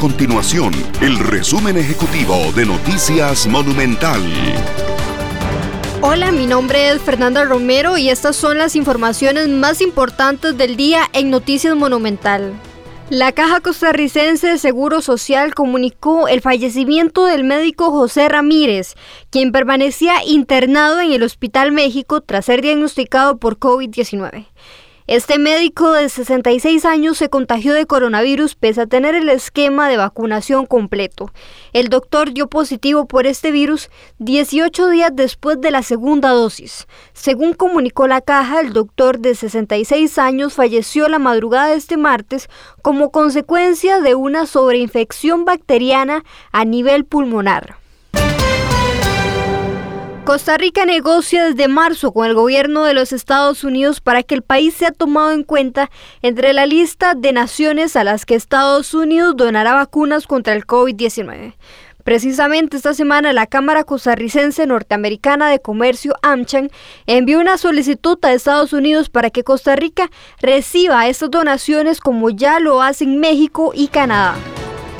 continuación el resumen ejecutivo de Noticias Monumental. Hola, mi nombre es Fernanda Romero y estas son las informaciones más importantes del día en Noticias Monumental. La Caja Costarricense de Seguro Social comunicó el fallecimiento del médico José Ramírez, quien permanecía internado en el Hospital México tras ser diagnosticado por COVID-19. Este médico de 66 años se contagió de coronavirus pese a tener el esquema de vacunación completo. El doctor dio positivo por este virus 18 días después de la segunda dosis. Según comunicó la caja, el doctor de 66 años falleció la madrugada de este martes como consecuencia de una sobreinfección bacteriana a nivel pulmonar. Costa Rica negocia desde marzo con el gobierno de los Estados Unidos para que el país sea tomado en cuenta entre la lista de naciones a las que Estados Unidos donará vacunas contra el COVID-19. Precisamente esta semana la Cámara Costarricense Norteamericana de Comercio AmCham envió una solicitud a Estados Unidos para que Costa Rica reciba estas donaciones como ya lo hacen México y Canadá.